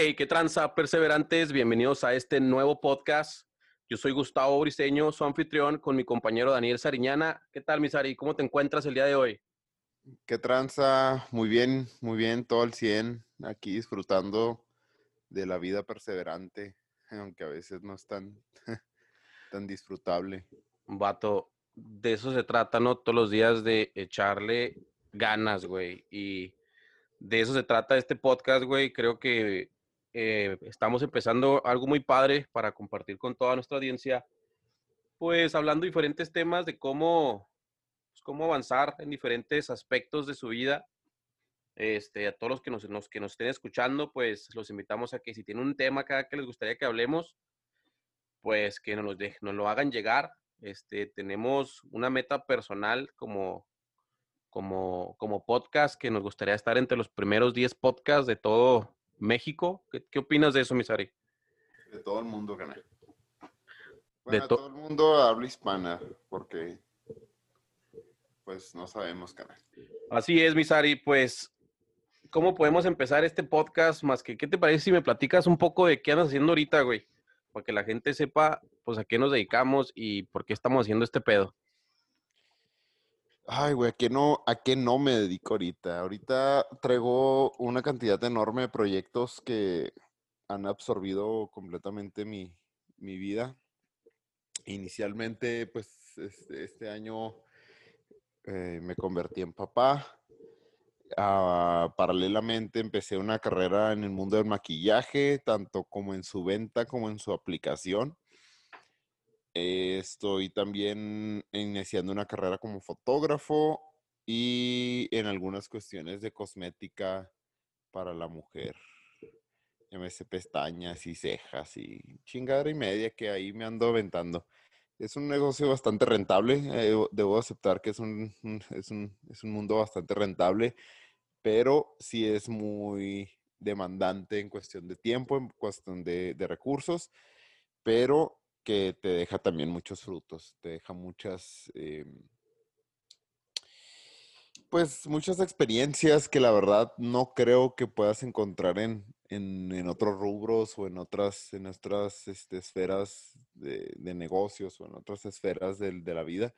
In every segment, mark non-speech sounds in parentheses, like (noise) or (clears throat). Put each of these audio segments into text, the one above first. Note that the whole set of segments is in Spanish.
Hey, qué tranza, perseverantes. Bienvenidos a este nuevo podcast. Yo soy Gustavo Briseño, su anfitrión, con mi compañero Daniel Sariñana. ¿Qué tal, mi Sari? ¿Cómo te encuentras el día de hoy? Qué tranza, muy bien, muy bien, todo al 100, aquí disfrutando de la vida perseverante, aunque a veces no es tan, (laughs) tan disfrutable. Vato, de eso se trata, ¿no? Todos los días de echarle ganas, güey. Y de eso se trata este podcast, güey. Creo que eh, estamos empezando algo muy padre para compartir con toda nuestra audiencia, pues hablando diferentes temas de cómo, pues, cómo avanzar en diferentes aspectos de su vida. Este, a todos los que nos, que nos estén escuchando, pues los invitamos a que si tienen un tema cada que les gustaría que hablemos, pues que nos lo, nos lo hagan llegar. Este, tenemos una meta personal como, como, como podcast que nos gustaría estar entre los primeros 10 podcasts de todo México. ¿Qué, opinas de eso, Misari? De todo el mundo, canal. de todo el mundo habla hispana, porque pues no sabemos, canal. Así es, Misari, pues ¿cómo podemos empezar este podcast? Más que, ¿qué te parece si me platicas un poco de qué andas haciendo ahorita, güey? Para que la gente sepa, pues, a qué nos dedicamos y por qué estamos haciendo este pedo. Ay, güey, ¿a qué, no, ¿a qué no me dedico ahorita? Ahorita traigo una cantidad enorme de proyectos que han absorbido completamente mi, vida. Inicialmente, pues, este, este año eh, me convertí en papá. Ah, paralelamente empecé una carrera en el mundo del maquillaje, tanto como en su venta como en su aplicación. Estoy también iniciando una carrera como fotógrafo y en algunas cuestiones de cosmética para la mujer. Llámese pestañas y cejas y chingadera y media que ahí me ando aventando. Es un negocio bastante rentable, eh, debo aceptar que es un, es, un, es un mundo bastante rentable, pero sí es muy demandante en cuestión de tiempo, en cuestión de, de recursos, pero que te deja también muchos frutos, te deja muchas, em pues muchas experiencias que la verdad no creo que puedas encontrar en, en, otros rubros o en otras, en otras este, esferas de, de, negocios o en otras esferas de la vida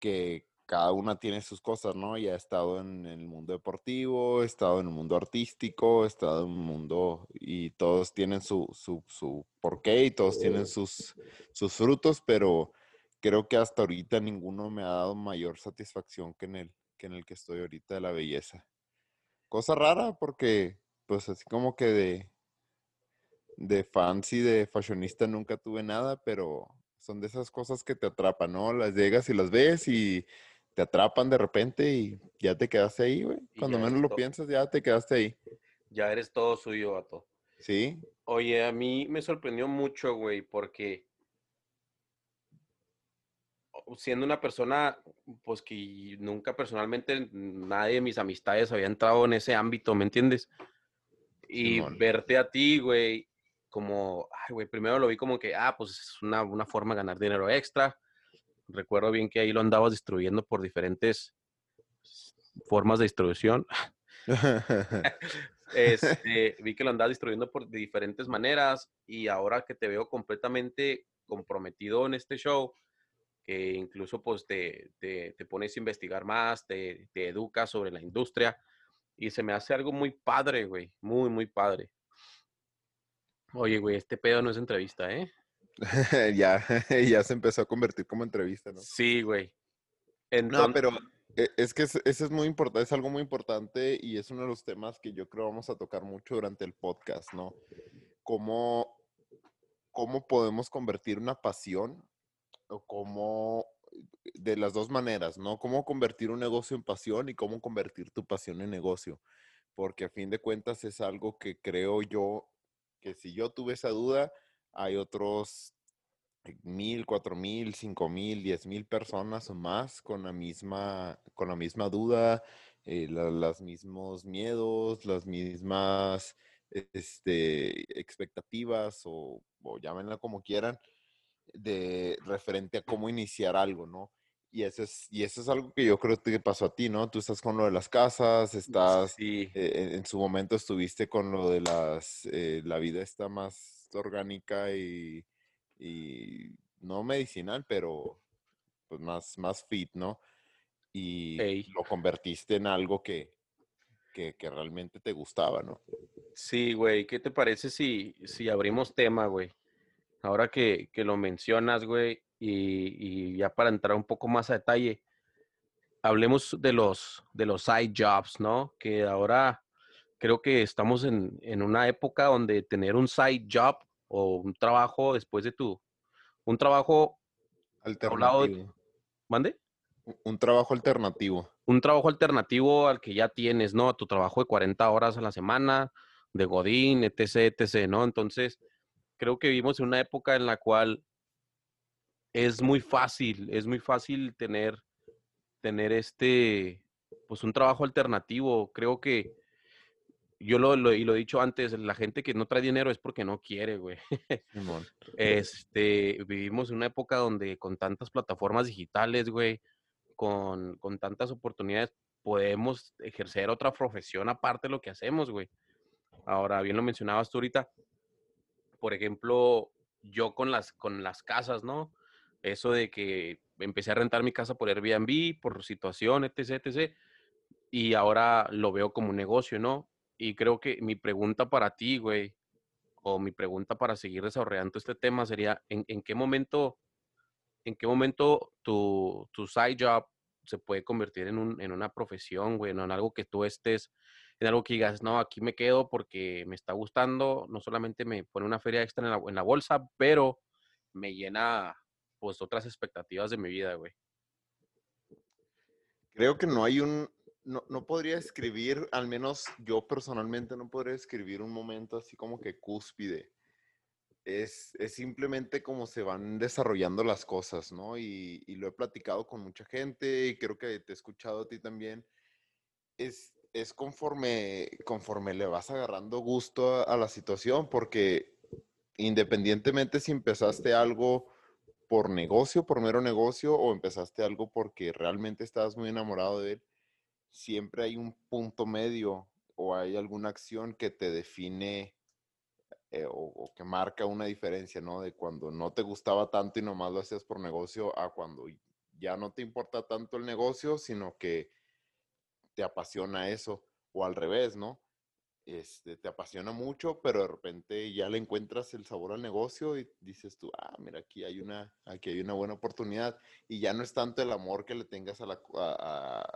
que, cada una tiene sus cosas, ¿no? Ya he estado en, el mundo deportivo, he estado en el mundo artístico, he estado en un mundo y todos tienen su, su, su porqué y todos tienen sus, sus frutos, pero creo que hasta ahorita ninguno me ha dado mayor satisfacción que en el que, en el que estoy ahorita de la belleza. Cosa rara porque, pues así como que de, de fancy, de fashionista nunca tuve nada, pero son de esas cosas que te atrapan, ¿no? Las llegas y las ves y te atrapan de repente y ya te quedaste ahí, güey. Cuando menos lo piensas, ya te quedaste ahí. Ya eres todo suyo, vato. Sí. Oye, a mí me sorprendió mucho, güey, porque siendo una persona, pues que nunca personalmente nadie de mis amistades había entrado en ese ámbito, ¿me entiendes? Y verte a ti, güey, como, ay, güey, primero lo vi como que, ah, pues es una, una forma de ganar dinero extra recuerdo bien que ahí lo andabas distribuyendo por diferentes formas de distribución. (laughs) (laughs) este, vi que lo andabas distribuyendo por diferentes maneras y ahora que te veo completamente comprometido en este show, que incluso pues te, te, te pones a investigar más, te, te educas sobre la industria y se me hace algo muy padre, güey, muy, muy padre. Oye, güey, este pedo no es entrevista, ¿eh? (laughs) ya, ya se empezó a convertir como entrevista, ¿no? Sí, güey. No, pero e, es que eso es muy importante, es algo muy importante y es uno de los temas que yo creo vamos a tocar mucho durante el podcast, ¿no? Cómo, cómo podemos convertir una pasión o cómo, de las dos maneras, ¿no? Cómo convertir un negocio en pasión y cómo convertir tu pasión en negocio. Porque a fin de cuentas es algo que creo yo que si yo tuve esa duda, hay otros mil, cuatro mil, cinco mil, diez mil personas o más con la misma, con la misma duda, eh, los mismos miedos, las mismas este, expectativas o, o llámenla como quieran, de referente a cómo iniciar algo, ¿no? Y eso, es, y eso es algo que yo creo que pasó a ti, ¿no? Tú estás con lo de las casas, estás, Sí, eh, en, su momento estuviste con lo de las, eh, la vida está más orgánica y, y no medicinal, pero pues más, más fit, ¿no? Y ey. lo convertiste en algo que, que, que realmente te gustaba, ¿no? Sí, güey, ¿qué te parece si, si abrimos tema, güey? Ahora que, que lo mencionas, güey, y, y ya para entrar un poco más a detalle, hablemos de los, de los side jobs, ¿no? Que ahora creo que estamos en, en una época donde tener un side job o un trabajo después de tu, un trabajo Alternativo. ¿mande? Un un trabajo alternativo. Un trabajo alternativo al que ya tienes, ¿no? A tu trabajo de 40 horas a la semana, de Godín, etc., etc., ¿no? Entonces, creo que vivimos en una época en la cual es muy fácil, es muy fácil tener, tener este, pues un trabajo alternativo. Creo que yo lo, lo- y lo he dicho antes, la gente que no trae dinero es porque no quiere, güey. (laughs) Este, vivimos en una época donde con tantas plataformas digitales, güey, con, con tantas oportunidades, podemos ejercer otra profesión aparte de lo que hacemos, güey. Ahora, bien lo mencionabas tú ahorita, por ejemplo, yo con las, con las casas, ¿no? Eso de que empecé a rentar mi casa por Airbnb, por situación, etc., etc., y ahora lo veo como un negocio, ¿no? Y creo que mi pregunta para ti, güey, o mi pregunta para seguir desarrollando este tema sería, ¿en, qué momento, en qué momento tu, tu side job se puede convertir en, un, en una profesión, güey, no en algo que tú estés, en algo que digas, no, aquí me quedo porque me está gustando, no solamente me pone una feria extra en la, en la bolsa, pero me llena, pues, otras expectativas de mi vida, güey. Creo que no hay un, no, no podría escribir, al menos yo personalmente no podría escribir un momento así como que cúspide. Es, es simplemente como se van desarrollando las cosas, ¿no? Y, y lo he platicado con mucha gente y creo que te he escuchado a ti también. Es, es conforme, conforme le vas agarrando gusto a, a la situación, porque independientemente si empezaste algo por negocio, por mero negocio, o empezaste algo porque realmente estabas muy enamorado de él, siempre hay un punto medio o hay alguna acción que te define eh, o, que marca una diferencia, ¿no? De cuando no te gustaba tanto y nomás lo hacías por negocio a cuando ya no te importa tanto el negocio, sino que te apasiona eso, o al revés, ¿no? Este, te apasiona mucho, pero de repente ya le encuentras el sabor al negocio y dices tú, ah, mira, aquí hay una, aquí hay una buena oportunidad. Y ya no es tanto el amor que le tengas a la,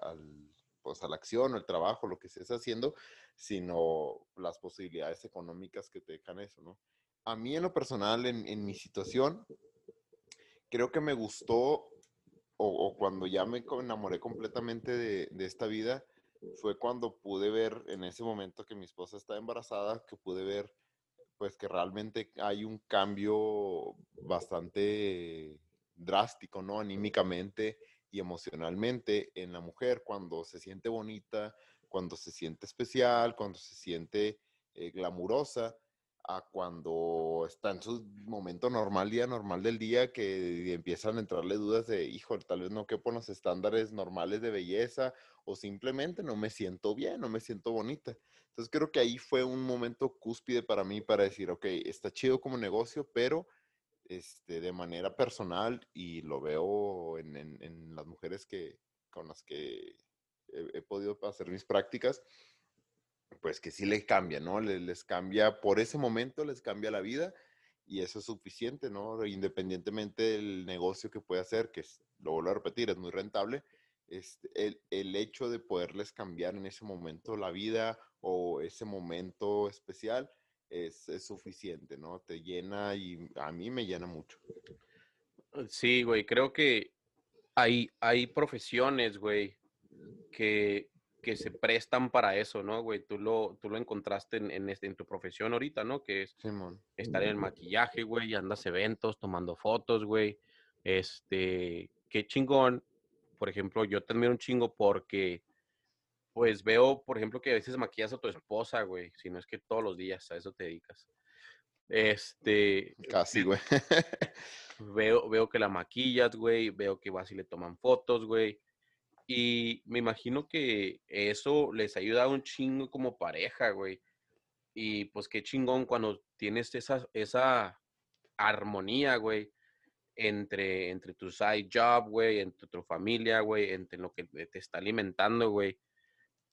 al, pues a la acción o el trabajo, lo que estés haciendo, sino las posibilidades económicas que te dejan eso, ¿no? A mí en lo personal, en, en mi situación, creo que me gustó o, o, cuando ya me enamoré completamente de, de, esta vida, fue cuando pude ver en ese momento que mi esposa está embarazada, que pude ver pues que realmente hay un cambio bastante drástico, ¿no? Anímicamente y emocionalmente en la mujer cuando se siente bonita, cuando se siente especial, cuando se siente eh, glamurosa a cuando está en su momento normal, día normal del día, que empiezan a entrarle dudas de, hijo, tal vez no quepo en los estándares normales de belleza o simplemente no me siento bien, no me siento bonita. Entonces creo que ahí fue un momento cúspide para mí para decir, ok, está chido como negocio, pero este, de manera personal y lo veo en, las mujeres que, con las que he, podido hacer mis prácticas, pues que sí les cambia, ¿no? Les, les, cambia, por ese momento les cambia la vida y eso es suficiente, ¿no? Independientemente del negocio que pueda hacer, que es, lo vuelvo a repetir, es muy rentable, este, el, el, hecho de poderles cambiar en ese momento la vida o ese momento especial es, es suficiente, ¿no? Te llena y a mí me llena mucho. Sí, güey, creo que hay, hay profesiones, güey, que, que se prestan para eso, ¿no, güey? Tú lo, tú lo encontraste en, en, este, en tu profesión ahorita, ¿no? Que es Simón. estar en el maquillaje, güey, andas eventos, tomando fotos, güey. Este, qué chingón. Por ejemplo, yo te admiro un chingo porque, pues veo, por ejemplo, que a veces maquillas a tu esposa, güey, si no es que todos los días a eso te dedicas. Este. Casi, güey. (laughs) veo, veo que la maquillas, güey. Veo que vas y le toman fotos, güey. Y me imagino que eso les ayuda un chingo como pareja, güey. Y pues qué chingón cuando tienes esa, esa armonía, güey, entre, entre tu side job, güey, entre tu familia, güey, entre lo que te está alimentando, güey,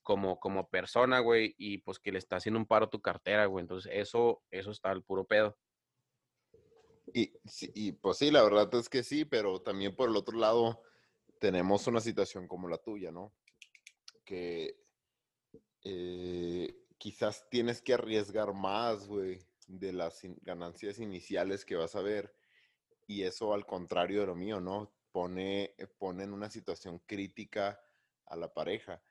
como, como persona, güey, y pues que le está haciendo un paro a tu cartera, güey. Entonces, eso, eso está al puro pedo. Y, y pues sí, la verdad es que sí, pero también por el otro lado tenemos una situación como la tuya, ¿no? Que eh, quizás tienes que arriesgar más, güey, de las ganancias iniciales que vas a ver. Y eso al contrario de lo mío, ¿no? Pone, pone en una situación crítica a la pareja.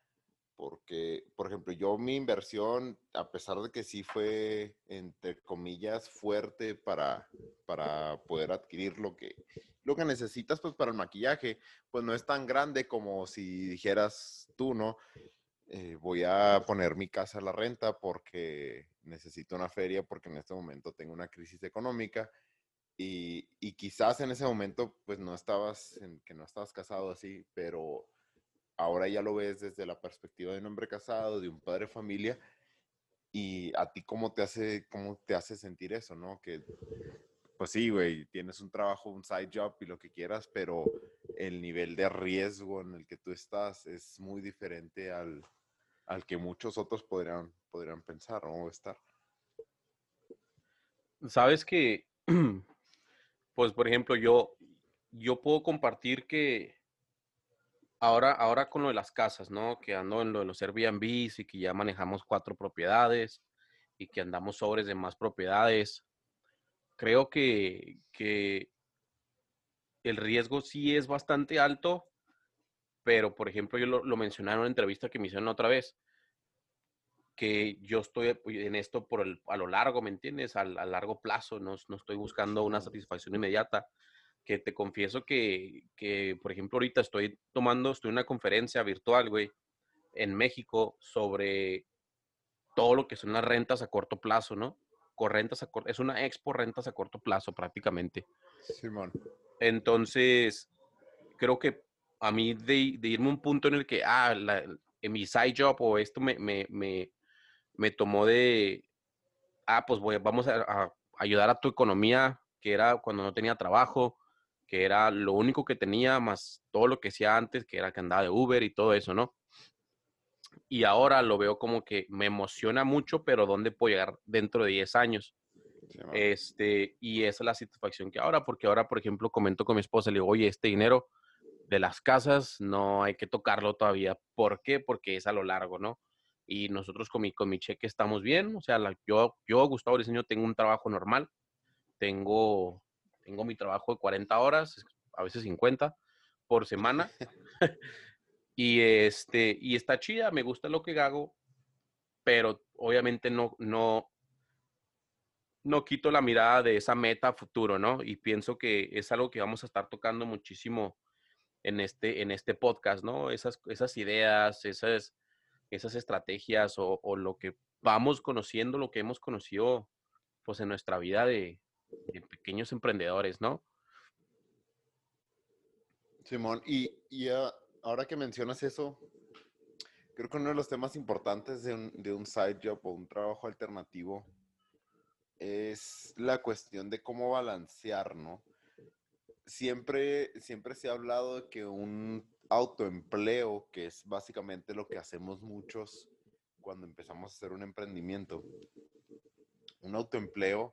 Porque, por ejemplo, yo mi inversión, a pesar de que sí fue, entre comillas, fuerte para, para poder adquirir lo que, lo que necesitas pues para el maquillaje, pues no es tan grande como si dijeras tú, ¿no? Eh, voy a poner mi casa a la renta porque necesito una feria, porque en este momento tengo una crisis económica y, y quizás en ese momento pues no estabas, en, que no estabas casado así, pero ahora ya lo ves desde la perspectiva de un hombre casado, de un padre de familia y a ti cómo te hace, cómo te hace sentir eso, ¿no? Que pues sí, güey, tienes un trabajo, un side job y lo que quieras, pero el nivel de riesgo en el que tú estás es muy diferente al, al que muchos otros podrían, podrían pensar o estar. Sabes que, (clears throat) pues por ejemplo, yo, yo puedo compartir que ahora, ahora con lo de las casas, ¿no? Que ando en lo de los Airbnbs y que ya manejamos cuatro propiedades y que andamos sobres de más propiedades. Creo que, que el riesgo sí es bastante alto, pero por ejemplo yo lo, mencioné en una entrevista que me hicieron otra vez, que yo estoy pues, en esto por el, a lo largo, ¿me entiendes? A, largo plazo, no, no, estoy buscando una satisfacción inmediata, que te confieso que, que, por ejemplo, ahorita estoy tomando, estoy en una conferencia virtual, güey, en México sobre todo lo que son las rentas a corto plazo, ¿no? Correntas a, es una expo rentas a corto plazo prácticamente. Simón. Entonces, creo que a mí de, irme a un punto en el que, ah, en mi side job o esto me, me, me, me tomó de, ah, pues voy, vamos a, ayudar a tu economía, que era cuando no tenía trabajo, que era lo único que tenía, más todo lo que hacía antes, que era que andaba de Uber y todo eso, ¿no? Y ahora lo veo como que me emociona mucho, pero ¿dónde puedo llegar dentro de 10 años? este, y esa es la satisfacción que ahora, porque ahora, por ejemplo, comento con mi esposa, le digo, oye, este dinero de las casas no hay que tocarlo todavía. ¿Por qué? Porque es a lo largo, ¿no? Y nosotros con mi, con mi cheque estamos bien. O sea, yo, yo, Gustavo Diseño, tengo un trabajo normal. Tengo, tengo mi trabajo de 40 horas, a veces 50 por semana. (laughs) y, este, y está chida, me gusta lo que hago, pero obviamente no, no, no quito la mirada de esa meta futuro, ¿no? Y pienso que es algo que vamos a estar tocando muchísimo en este, en este podcast, ¿no? Esas, esas ideas, esas, esas estrategias o, lo que vamos conociendo, lo que hemos conocido pues en nuestra vida de, pequeños emprendedores, ¿no? Simón, y, ahora que mencionas eso, creo que uno de los temas importantes de un, de un side job o un trabajo alternativo es la cuestión de cómo balancear, ¿no? siempre, siempre se ha hablado de que un autoempleo, que es básicamente lo que hacemos muchos cuando empezamos a hacer un emprendimiento, un autoempleo,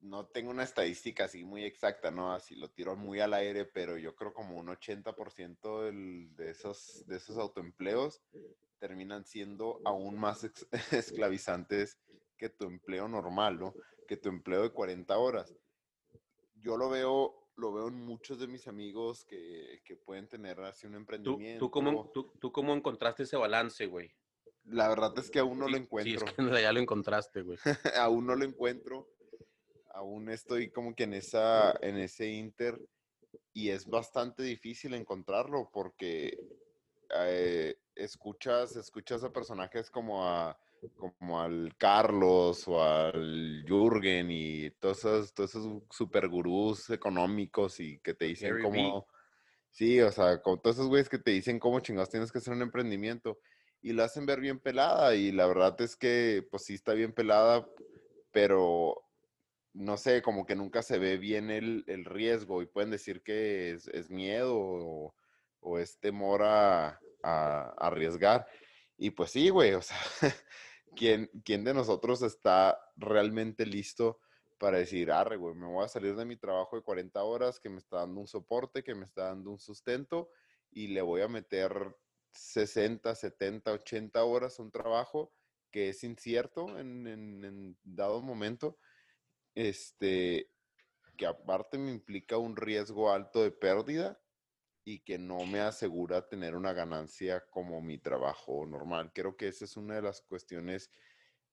no tengo una estadística así muy exacta, ¿no? Así lo tiro muy al aire, pero yo creo como un 80% de, esos, de esos autoempleos terminan siendo aún más (laughs) esclavizantes que tu empleo normal, ¿no? Que tu empleo de 40 horas yo lo veo, lo veo en muchos de mis amigos que, que pueden tener así un emprendimiento. ¿Tú, cómo, tú, cómo encontraste ese balance, güey? La verdad es que aún no lo encuentro. Sí, es que (laughs) ya lo encontraste, güey. aún no lo encuentro. Aún estoy como que en, esa, en ese inter y es bastante difícil encontrarlo porque eh, escuchas, escuchas a personajes como a como al Carlos o al Jürgen y todos esos, todos esos super gurús económicos y que te dicen Gary cómo, sí, o sea, con todos esos güeyes que te dicen cómo chingados tienes que hacer un emprendimiento y lo hacen ver bien pelada y la verdad es que pues sí está bien pelada, pero no sé, como que nunca se ve bien el, el riesgo y pueden decir que es, es miedo o, o, es temor a, a, arriesgar. Y pues sí, güey, o sea, (laughs) ¿quién, ¿quién, de nosotros está realmente listo para decir, arre, güey, me voy a salir de mi trabajo de 40 horas que me está dando un soporte, que me está dando un sustento y le voy a meter 60, 70, 80 horas un trabajo que es incierto en, en, en dado momento? este, que aparte me implica un riesgo alto de pérdida y que no me asegura tener una ganancia como mi trabajo normal. Creo que esa es una de las cuestiones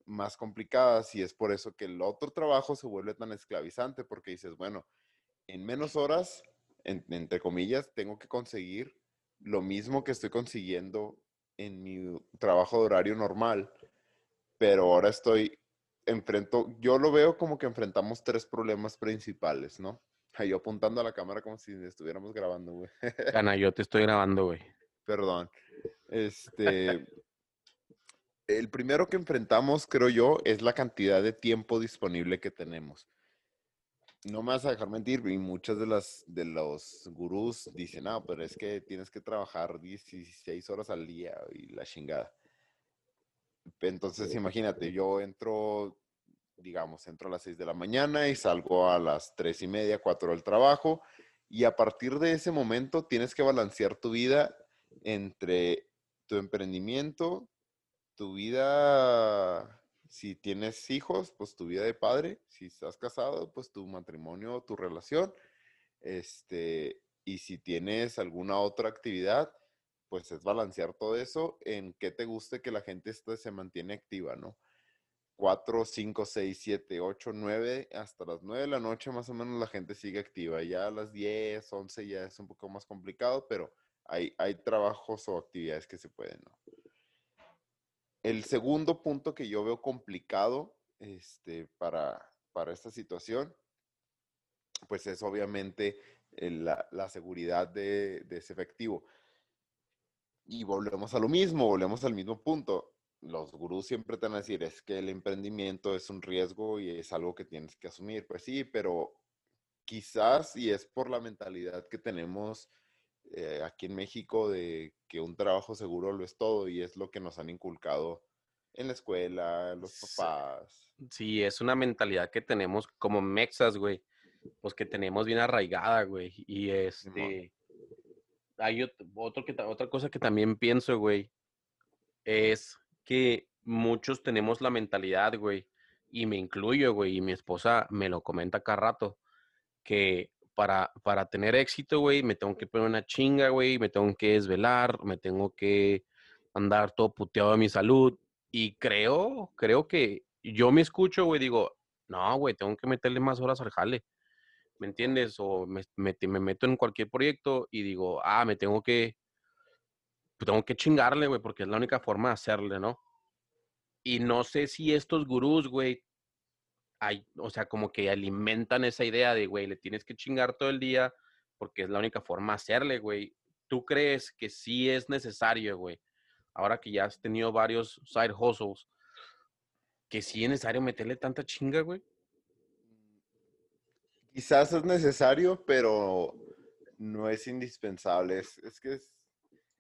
más complicadas y es por eso que el otro trabajo se vuelve tan esclavizante porque dices, bueno, en menos horas, en, entre comillas, tengo que conseguir lo mismo que estoy consiguiendo en mi trabajo de horario normal, pero ahora estoy enfrento, yo lo veo como que enfrentamos tres problemas principales, ¿no? Yo apuntando a la cámara como si estuviéramos grabando, güey. Gana, yo te estoy (laughs) grabando, güey. Perdón. Este, el primero que enfrentamos, creo yo, es la cantidad de tiempo disponible que tenemos. No me vas a dejar mentir, y muchas de las de los gurús dicen, no, pero es que tienes que trabajar 16 horas al día y la chingada. Entonces, imagínate, yo entro, digamos, entro a las 6 de la mañana y salgo a las 3 y media, 4 del trabajo. Y a partir de ese momento tienes que balancear tu vida entre tu emprendimiento, tu vida, si tienes hijos, pues tu vida de padre, si estás casado, pues tu matrimonio, tu relación, este, y si tienes alguna otra actividad, pues es balancear todo eso en que te guste que la gente se mantiene activa, ¿no? 4, 5, 6, 7, 8, 9, hasta las 9 de la noche más o menos la gente sigue activa. Ya a las 10, 11 ya es un poco más complicado, pero hay, hay trabajos o actividades que se pueden, ¿no? El segundo punto que yo veo complicado este, para, para esta situación, pues es obviamente la, la seguridad de, de ese efectivo. Y volvemos a lo mismo, volvemos al mismo punto. Los gurús siempre te van a decir, es que el emprendimiento es un riesgo y es algo que tienes que asumir. Pues sí, pero quizás, y es por la mentalidad que tenemos eh, aquí en México de que un trabajo seguro lo es todo y es lo que nos han inculcado en la escuela, los papás. Sí, es una mentalidad que tenemos como mexas, güey. Pues que tenemos bien arraigada, güey. Y este hay otro que, otra cosa que también pienso, güey, es que muchos tenemos la mentalidad, güey, y me incluyo, güey, y mi esposa me lo comenta cada rato, que para, para tener éxito, güey, me tengo que poner una chinga, güey, me tengo que desvelar, me tengo que andar todo puteado de mi salud. Y creo, creo que yo me escucho, güey, digo, no, güey, tengo que meterle más horas al jale. ¿me entiendes? O me, me, me, meto en cualquier proyecto y digo, ah, me tengo que, tengo que chingarle, güey, porque es la única forma de hacerle, ¿no? Y no sé si estos gurús, güey, hay, o sea, como que alimentan esa idea de, güey, le tienes que chingar todo el día porque es la única forma de hacerle, güey. ¿Tú crees que sí es necesario, güey? Ahora que ya has tenido varios side hustles, que sí es necesario meterle tanta chinga, güey. Quizás es necesario, pero no es indispensable. Es, es que es,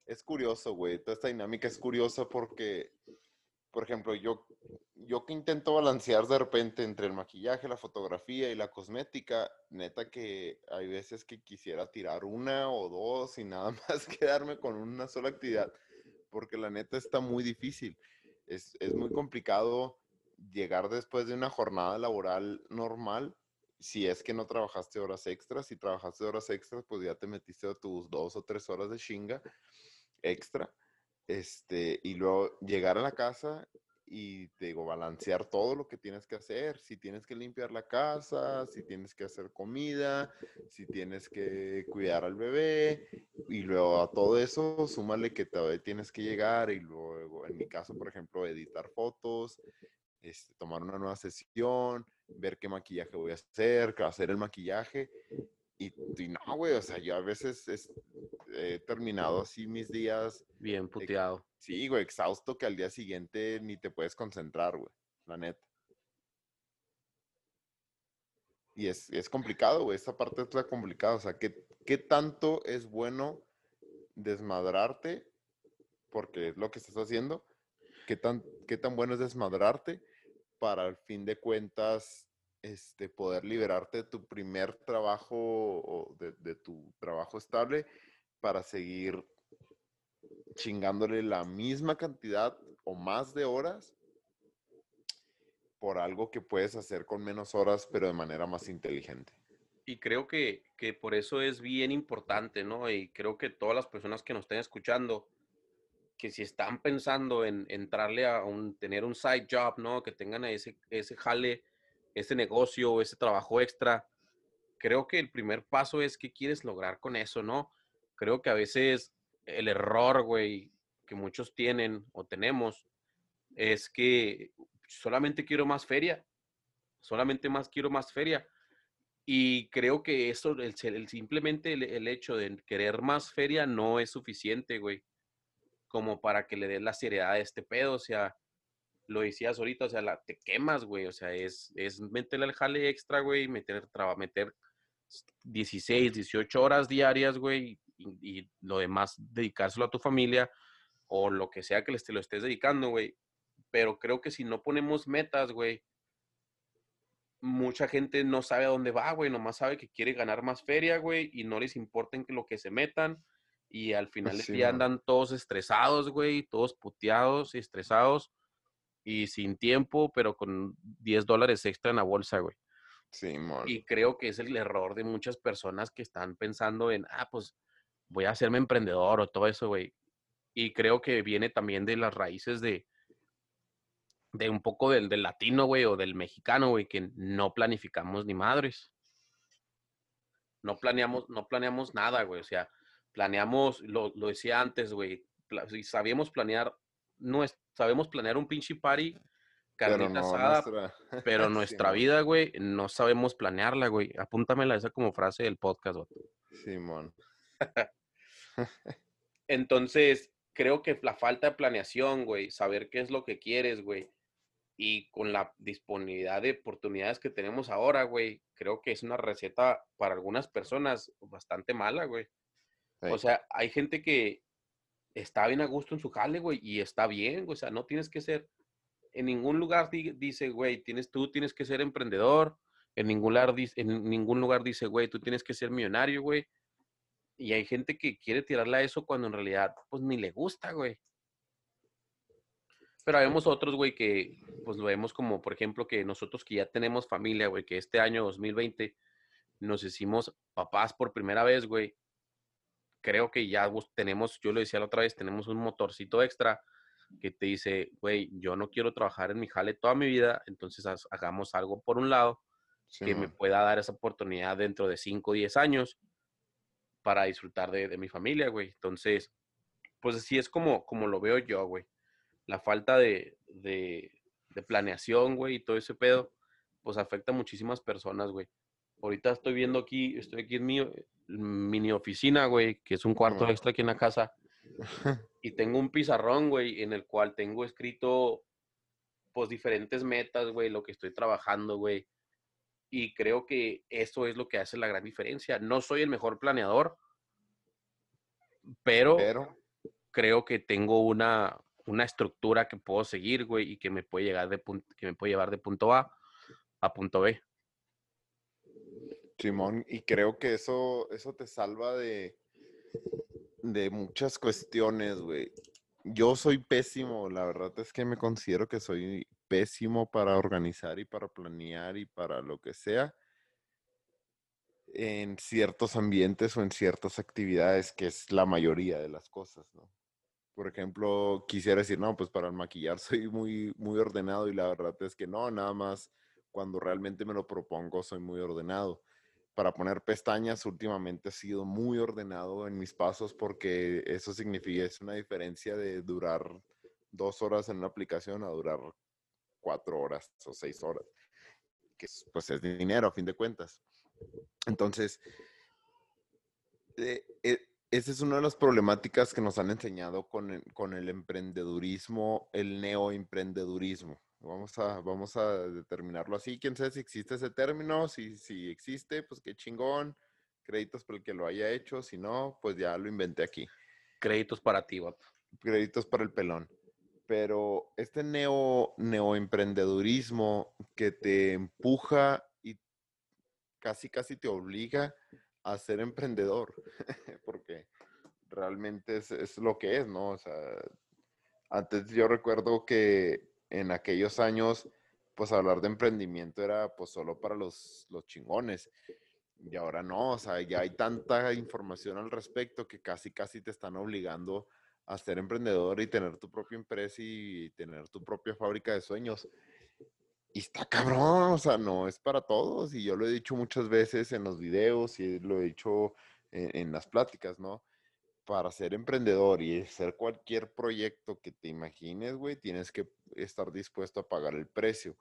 es curioso, güey. Toda esta dinámica es curiosa porque, por ejemplo, yo, yo que intento balancear de repente entre el maquillaje, la fotografía y la cosmética, neta que hay veces que quisiera tirar una o dos y nada (laughs) más quedarme con una sola actividad, porque la neta está muy difícil. Es, es muy complicado llegar después de una jornada laboral normal si es que no trabajaste horas extras, si trabajaste horas extras, pues ya te metiste a tus dos o tres horas de chinga extra. Este, y luego llegar a la casa y te digo, balancear todo lo que tienes que hacer. Si tienes que limpiar la casa, si tienes que hacer comida, si tienes que cuidar al bebé, y luego a todo eso, súmale que todavía tienes que llegar y luego, en mi caso, por ejemplo, editar fotos, este, tomar una nueva sesión, ver qué maquillaje voy a hacer, hacer el maquillaje. Y, no, güey, o sea, yo a veces he terminado así mis días. Bien puteado. sí, güey, exhausto que al día siguiente ni te puedes concentrar, güey, la neta. Y es, es complicado, güey, esa parte es la complicada. O sea, ¿qué, ¿qué tanto es bueno desmadrarte? Porque es lo que estás haciendo. ¿Qué tan, qué tan bueno es desmadrarte para al fin de cuentas este, poder liberarte de tu primer trabajo o de, tu trabajo estable para seguir chingándole la misma cantidad o más de horas por algo que puedes hacer con menos horas, pero de manera más inteligente. Y creo que, que, por eso es bien importante, ¿no? Y creo que todas las personas que nos estén escuchando, que si están pensando en entrarle a un, tener un side job, ¿no? Que tengan ese, ese jale ese negocio, ese trabajo extra, creo que el primer paso es qué quieres lograr con eso, ¿no? Creo que a veces el error, güey, que muchos tienen o tenemos, es que solamente quiero más feria, solamente más quiero más feria. Y creo que eso, el, simplemente el, el, hecho de querer más feria no es suficiente, güey, como para que le des la seriedad a este pedo. O sea, lo decías ahorita, o sea, la, te quemas, güey, o sea, es, es meterle al jale extra, güey, meter, meter 16, 18 horas diarias, güey, y, lo demás dedicárselo a tu familia o lo que sea que les te lo estés dedicando, güey. Pero creo que si no ponemos metas, güey, mucha gente no sabe a dónde va, güey, nomás sabe que quiere ganar más feria, güey, y no les importa en que lo que se metan. Y al final del día andan todos estresados, güey, todos puteados y estresados y sin tiempo, pero con 10 dólares extra en la bolsa, güey. Sí, man. Y creo que es el error de muchas personas que están pensando en, ah, pues voy a hacerme emprendedor o todo eso, güey. Y creo que viene también de las raíces de, de un poco del, del latino, güey, o del mexicano, güey, que no planificamos ni madres. No planeamos, no planeamos nada, güey. O sea, planeamos, lo, lo decía antes, güey, sabíamos planear no es, sabemos planear un pinche party, carnita asada, (laughs) pero (laughs) nuestra vida, güey, no sabemos planearla, güey. Apúntamela esa como frase del podcast, güey. Simón. (laughs) Entonces, creo que la falta de planeación, güey, saber qué es lo que quieres, güey, y con la disponibilidad de oportunidades que tenemos ahora, güey, creo que es una receta para algunas personas bastante mala, güey. O sea, hay gente que está bien a gusto en su jale, güey, y está bien, güey, o sea, no tienes que ser, en ningún lugar dice, güey, tienes, tú tienes que ser emprendedor, en ningún lugar, en ningún lugar dice, güey, tú tienes que ser millonario, güey, y hay gente que quiere tirarle a eso cuando en realidad, pues, ni le gusta, güey. Pero vemos otros, güey, que, pues, lo vemos como, por ejemplo, que nosotros que ya tenemos familia, güey, que este año 2020 nos hicimos papás por primera vez, güey, creo que ya tenemos, yo lo decía la otra vez, tenemos un motorcito extra que te dice, güey, yo no quiero trabajar en mi jale toda mi vida, entonces hagamos algo por un lado que me pueda dar esa oportunidad dentro de 5 o 10 años para disfrutar de, mi familia, güey. Entonces, pues así es como, como lo veo yo, güey. La falta de, de, de planeación, güey, y todo ese pedo, pues afecta a muchísimas personas, güey. Ahorita estoy viendo aquí, estoy aquí en mi mini oficina, güey, que es un cuarto extra aquí en la casa. (laughs) Y tengo un pizarrón, güey, en el cual tengo escrito, pues, diferentes metas, güey, lo que estoy trabajando, güey. Y creo que eso es lo que hace la gran diferencia. No soy el mejor planeador, pero, creo que tengo una, una estructura que puedo seguir, güey, y que me puede llegar de que me puede llevar de punto A a punto B. Simón, y creo que eso, eso te salva de, de muchas cuestiones, güey. Yo soy pésimo, la verdad es que me considero que soy pésimo para organizar y para planear y para lo que sea en ciertos ambientes o en ciertas actividades, que es la mayoría de las cosas, ¿no? por ejemplo, quisiera decir, no, pues para el maquillar (laughs) soy muy, muy ordenado y la verdad es que no, nada más cuando realmente me lo propongo soy muy ordenado. Para poner pestañas últimamente he sido muy ordenado en mis pasos porque eso significa, es una diferencia de durar dos horas en una aplicación a durar cuatro horas o seis horas, que pues es dinero a fin de cuentas. Entonces, eh, eh, esa es una de las problemáticas que nos han enseñado con el, con el emprendedurismo, el neoemprendedurismo. Vamos a, vamos a determinarlo así. Quién sabe si existe ese término, si, si existe, pues qué chingón. Créditos para el que lo haya hecho, si no, pues ya lo inventé aquí. Créditos para ti, vato. Créditos para el pelón. Pero este neo, neoemprendedurismo que te empuja y casi, casi te obliga a ser emprendedor, (laughs) porque realmente es, es, lo que es, ¿no? O sea, antes yo recuerdo que en aquellos años, pues hablar de emprendimiento era pues solo para los, los chingones. Y ahora no, o sea, ya hay tanta información al respecto que casi, casi te están obligando a ser emprendedor y tener tu propia empresa y tener tu propia fábrica de sueños. Y está cabrón, o sea, no es para todos. Y yo lo he dicho muchas veces en los videos y lo he dicho en, en las pláticas, ¿no? Para ser emprendedor y hacer cualquier proyecto que te imagines, güey, tienes que estar dispuesto a pagar el precio.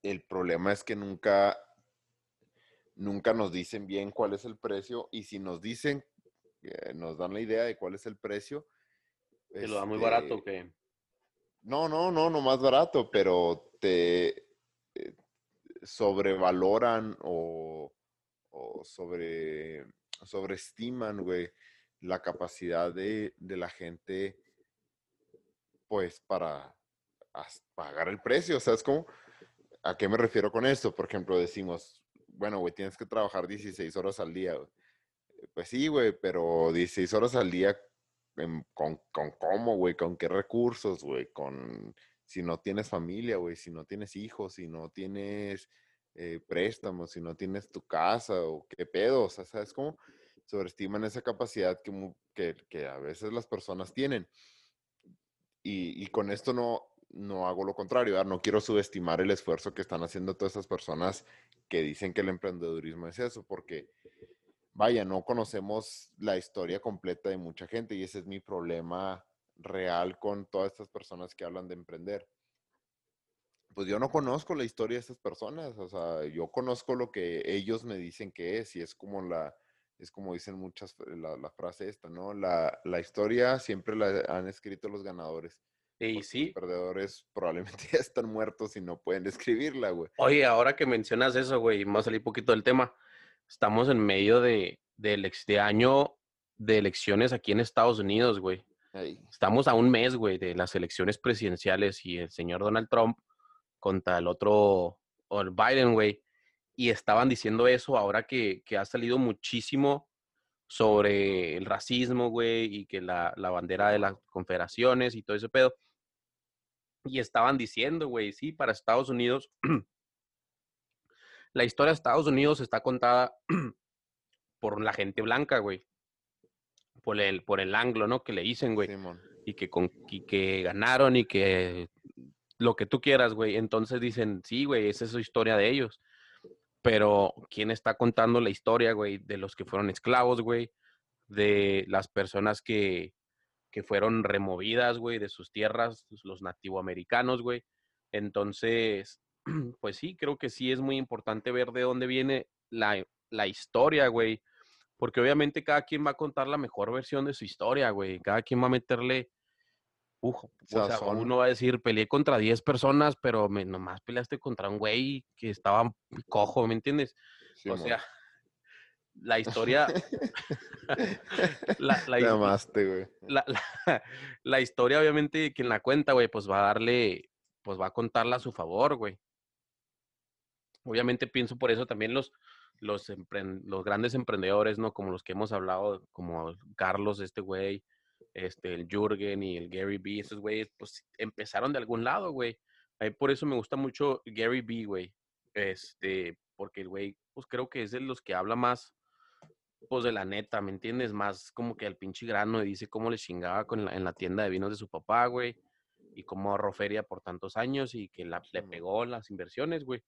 El problema es que nunca, nunca nos dicen bien cuál es el precio y si nos dicen, eh, nos dan la idea de cuál es el precio. ¿Te lo da muy barato este, qué? No, no, no, no más barato, pero te eh, sobrevaloran o, o sobre, sobreestiman, güey, la capacidad de, de la gente, pues, para pagar el precio. O sea, es como, ¿a qué me refiero con esto? Por ejemplo, decimos, bueno, güey, tienes que trabajar 16 horas al día. Pues sí, güey, pero 16 horas al día en- con, con cómo, güey, con qué recursos, güey, con si no tienes familia, güey, si no tienes hijos, si no tienes eh, préstamos, si no tienes tu casa o qué pedo, o sea, ¿sabes cómo? Sobreestiman esa capacidad que, que, a veces las personas tienen. Y, con esto no, no hago lo contrario, no quiero subestimar el esfuerzo que están haciendo todas esas personas que dicen que el emprendedurismo es eso, porque vaya, no conocemos la historia completa de mucha gente y ese es mi problema real con todas estas personas que hablan de emprender. Pues yo no conozco la historia de estas personas, o sea, yo conozco lo que ellos me dicen que es y es como la, es como dicen muchas, la, la frase esta, ¿no? La, la historia siempre la han escrito los ganadores. Y sí, Los perdedores probablemente (laughs) ya están muertos y no pueden escribirla, güey. Oye, ahora que mencionas eso, güey, vamos a salir poquito del tema. Estamos en medio de, de, de año de elecciones aquí en Estados Unidos, güey. Ahí. Estamos a un mes, güey, de las elecciones presidenciales y el señor Donald Trump contra el otro, o el Biden, güey. Y estaban diciendo eso ahora que, que ha salido muchísimo sobre el racismo, güey, y que la, la bandera de las confederaciones y todo ese pedo. Y estaban diciendo, güey, sí, para Estados Unidos, (clears throat) la historia de Estados Unidos está contada (clears throat) por la gente blanca, güey. Por el, por el anglo, ¿no? Que le dicen, güey. Y que, con, y que ganaron y que lo que tú quieras, güey. Entonces dicen, sí, güey, esa es su historia de ellos. Pero, ¿quién está contando la historia, güey? De los que fueron esclavos, güey. De las personas que, que fueron removidas, güey, de sus tierras, los nativoamericanos, güey. Entonces, (clears throat) pues sí, creo que sí es muy importante ver de dónde viene la, la historia, güey. Porque obviamente cada quien va a contar la mejor versión de su historia, güey. Cada quien va a meterle... Uf, o sea, uno va a decir, peleé contra 10 personas, pero me, nomás peleaste contra un güey que estaba cojo, ¿me entiendes? O sea, (laughs) la (laughs) historia... (laughs) la, la Te his- amaste, güey. la, la- la historia, obviamente, quien la cuenta, güey, pues va a darle, pues va a contarla a su favor, güey. Obviamente pienso por eso también los, los, los grandes emprendedores, ¿no? Como los que hemos hablado, como Carlos, este güey, este, el Jürgen y el Gary B, esos güeyes, pues empezaron de algún lado, güey. Ahí por eso me gusta mucho Gary B, güey. Este, porque el güey, pues creo que es de los que habla más, pues de la neta, ¿me entiendes? Más como que al pinche grano y dice cómo le chingaba con la- en la tienda de vinos de su papá, güey, y cómo ahorró feria por tantos años y que la, le pegó las inversiones, güey.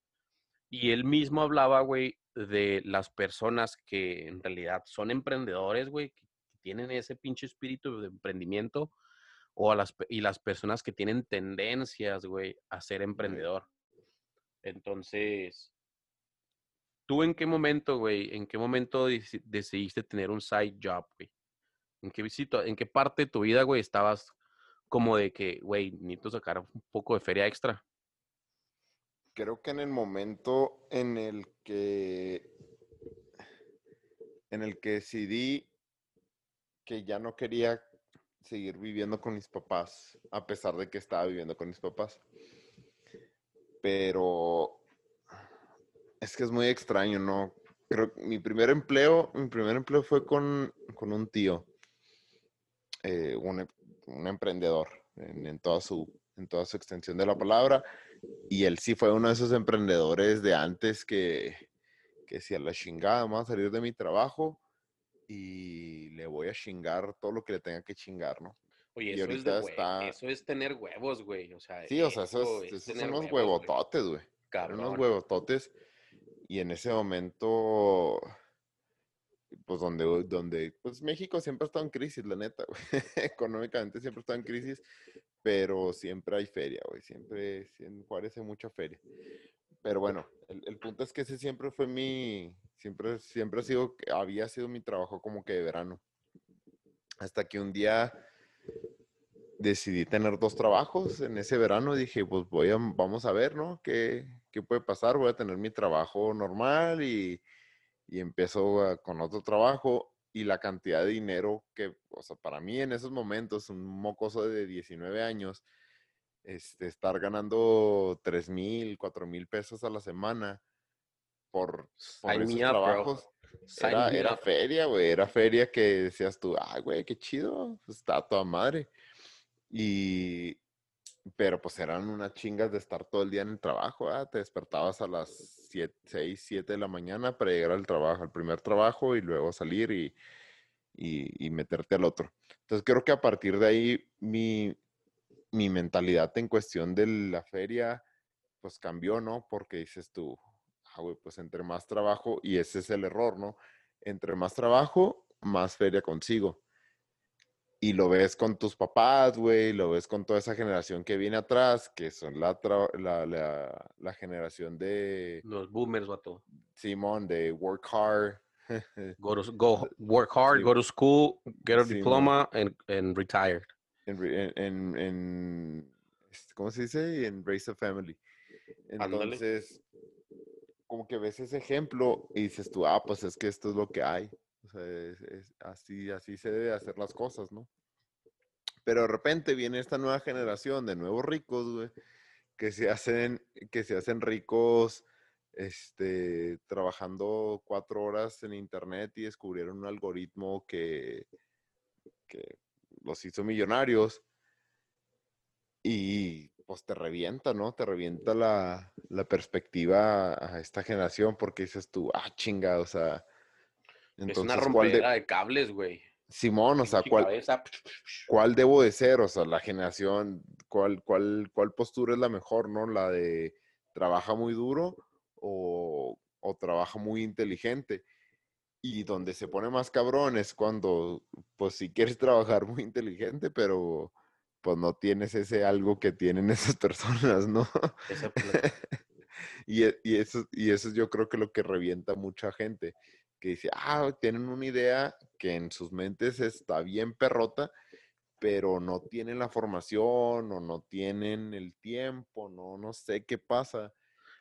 Y él mismo hablaba, güey, de las personas que en realidad son emprendedores, güey, que tienen ese pinche espíritu de emprendimiento, o a las, y las personas que tienen tendencias, güey, a ser emprendedor. Entonces, ¿tú en qué momento, güey, en qué momento deci- decidiste tener un side job, güey? ¿En qué, visito, ¿En qué parte de tu vida, güey, estabas como de que, güey, necesito sacar un poco de feria extra? Creo que en el momento en el que en el que decidí que ya no quería seguir viviendo con mis papás, a pesar de que estaba viviendo con mis papás. Pero es que es muy extraño, ¿no? Creo que mi primer empleo, mi primer empleo fue con, con un tío, eh, un, un emprendedor en, en toda su, en toda su extensión de la palabra. Y él sí fue uno de esos emprendedores de antes que, que si la chingada voy a salir de mi trabajo y le voy a chingar todo lo que le tenga que chingar, ¿no? Oye, Y eso es, de está- eso es tener huevos, güey. O sea, Sí, o sea, eso es- es esos son unos huevos, huevototes, güey. Cabrón. unos huevototes. Y en ese momento, pues donde, donde, pues México siempre ha estado en crisis, la neta, güey. (laughs) Económicamente siempre está en (laughs) crisis, pero siempre hay feria, güey. Siempre, en Juárez hay mucha feria. Pero bueno, el, el punto es que ese siempre fue mi, siempre, siempre ha sido, había sido mi trabajo como que de verano. Hasta que un día decidí tener dos trabajos en ese verano. Dije, pues voy a, vamos a ver, ¿no? ¿Qué, qué puede pasar? Voy a tener mi trabajo normal y, y empiezo a- con otro trabajo y la cantidad de dinero que, o sea, para mí en esos momentos, un mocoso de 19 años, este, estar ganando 3 mil, 4 mil pesos a la semana por, por esos up, trabajos. Era, era feria, güey, era feria que decías tú, ay, güey, qué chido, pues, está toda madre. Y, pero pues eran unas chingas de estar todo el día en el trabajo, ¿ah? Te despertabas a las 7, 6, 7 de la mañana para llegar al trabajo, al primer trabajo y luego salir y, y, y meterte al otro. Entonces creo que a partir de ahí mi, mi mentalidad en cuestión de la feria, pues cambió, ¿no? Porque dices tú, ah, güey, pues entre más trabajo, y ese es el error, ¿no? Entre más trabajo, más feria consigo. Y lo ves con tus papás, güey, lo ves con toda esa generación que viene atrás, que son la, la, la, la generación de Los boomers, vato. Simón, de work hard. (laughs) Go to, go work hard, Sí. go to school, get a Sí, diploma, and, and retire. En, en, en- este, ¿cómo se dice? En Raise a Family. Entonces, como que ves ese ejemplo y dices tú, ah, pues es que esto es lo que hay. O sea, es- es- así, así se debe hacer las cosas, ¿no? Pero de repente viene esta nueva generación de nuevos ricos, güey, que se hacen, que se hacen ricos, este, trabajando cuatro horas en internet y descubrieron un algoritmo que, que los hizo millonarios y pues te revienta, ¿no? Te revienta la, la perspectiva a esta generación porque dices tú, ah, chinga, o sea, es una entonces, ¿cuál de, rompedera de cables, güey. Simón, o sea, ¿cuál. ¿cuál debo de ser? O sea, la generación, ¿cuál, cuál, cuál postura es la mejor, no? La de trabaja muy duro o, o trabaja muy inteligente. Y donde se pone más cabrón es cuando, pues si quieres trabajar muy inteligente, pero pues no tienes ese algo que tienen (laughs) esas personas, ¿no? Esa, (laughs) Y, e- y eso, y eso es yo creo que lo que revienta mucha gente, que dice, ah, tienen una idea que en sus mentes está bien perrota, pero no tienen la formación o no tienen el tiempo, no, no sé qué pasa.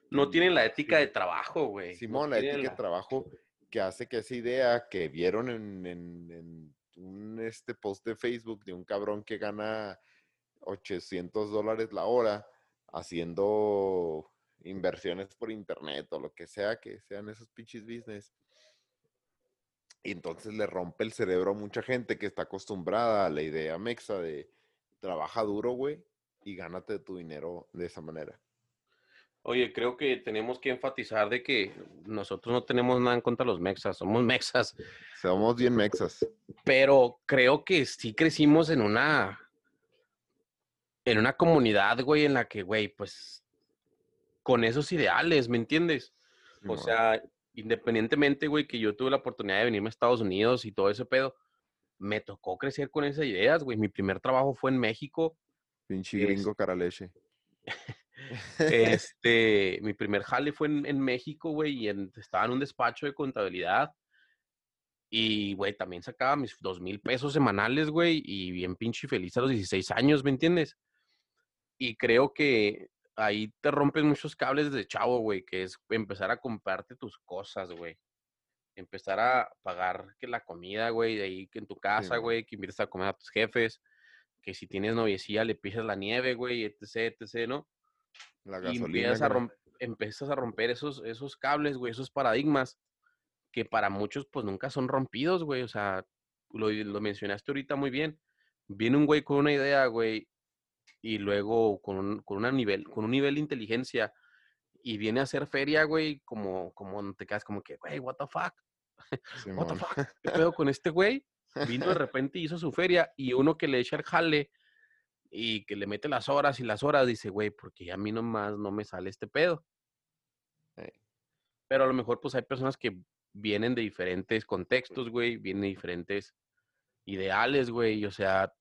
no tienen la ética de trabajo, güey. no Simón, la tienen ética de trabajo que hace que esa idea que vieron en, en- un este post de Facebook de un cabrón que gana 800 dólares la hora haciendo inversiones por internet o lo que sea que sean esos pinches business. Y entonces le rompe el cerebro a mucha gente que está acostumbrada a la idea mexa de trabaja duro, güey, y gánate tu dinero de esa manera. Oye, creo que tenemos que enfatizar de que nosotros no tenemos nada en contra de los mexas, somos (laughs) mexas, Somos bien mexas. pero creo que sí crecimos en una, en una comunidad, güey, en la que, güey, pues, con esos ideales, ¿me entiendes? O sea, independientemente, güey, que yo tuve la oportunidad de venirme a Estados Unidos y todo ese pedo, me tocó crecer con esas ideas, güey. Mi primer trabajo fue en México. Pinche es- gringo cara leche. (laughs) (laughs) Este, mi primer jale fue en, en México, güey, y en- estaba en un despacho de contabilidad. Y, güey, también sacaba mis dos mil pesos semanales, güey, y bien pinche feliz a los 16 años, ¿me entiendes? Y creo que ahí te rompes muchos cables de chavo, güey, que es empezar a comprarte tus cosas, güey. Empezar a pagar que la comida, güey, de ahí que en tu casa, güey, que invites a comer a tus jefes, que si tienes noviecilla le pisas la nieve, güey, etc, etc, ¿no? La y gasolina. empiezas a, güey. rom- empiezas a romper esos, esos cables, güey, esos paradigmas que para muchos pues nunca son rompidos, güey. O sea, lo, lo mencionaste ahorita muy bien. Viene un güey con una idea, güey, y luego con un, con una nivel, con un nivel de inteligencia y viene a hacer feria, güey, como, como te quedas como que, güey, what the fuck, (laughs) what the Simón. fuck, ¿qué pedo con este güey? Vino de (laughs) repente y hizo su feria y uno que le echa el jale y que le mete las horas y las horas, dice, güey, porque a mí nomás no me sale este pedo. Pero a lo mejor pues hay personas que vienen de diferentes contextos, güey, vienen de diferentes ideales, güey, o sea,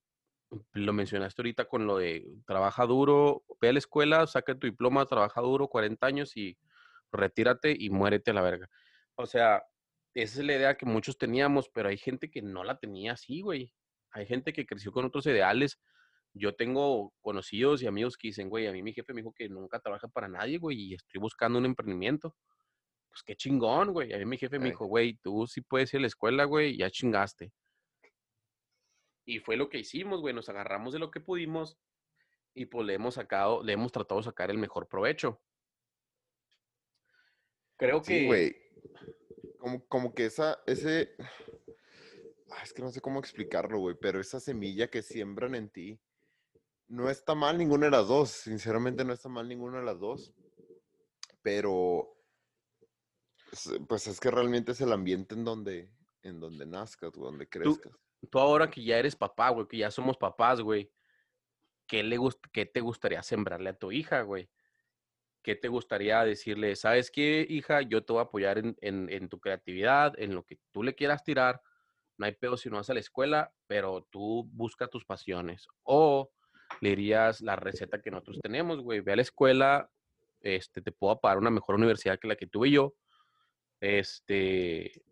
lo mencionaste ahorita con lo de trabaja duro, ve a la escuela, saca tu diploma, trabaja duro, 40 años y retírate y muérete a la verga. O sea, esa es la idea que muchos teníamos, pero hay gente que no la tenía así, güey. Hay gente que creció con otros ideales. Yo tengo conocidos y amigos que dicen, güey, a mí mi jefe me dijo que nunca trabaja para nadie, güey, y estoy buscando un emprendimiento. Pues qué chingón, güey. A mí mi jefe me dijo, güey, tú sí puedes ir a la escuela, güey, ya chingaste. Y fue lo que hicimos, güey. Nos agarramos de lo que pudimos y pues le hemos sacado, le hemos tratado de sacar el mejor provecho. Creo Sí, que güey. Como, como que esa, ese. Ah, Es que no sé cómo explicarlo, güey, pero esa semilla que siembran en ti. No está mal ninguna de las dos. Sinceramente, no está mal ninguna de las dos. Pero. Pues es que realmente es el ambiente en donde, en donde nazcas, donde crezcas. tú ahora que ya eres papá, güey, que ya somos papás, güey, ¿qué, le ¿qué te gustaría sembrarle a tu hija, güey? ¿Qué te gustaría decirle? ¿Sabes qué, hija? Yo te voy a apoyar en, en- en tu creatividad, en lo que tú le quieras tirar. No hay pedo si no vas a la escuela, pero tú busca tus pasiones. O le dirías la receta que nosotros tenemos, güey. Ve a la escuela, este, te puedo pagar una mejor universidad que la que tuve yo. Este,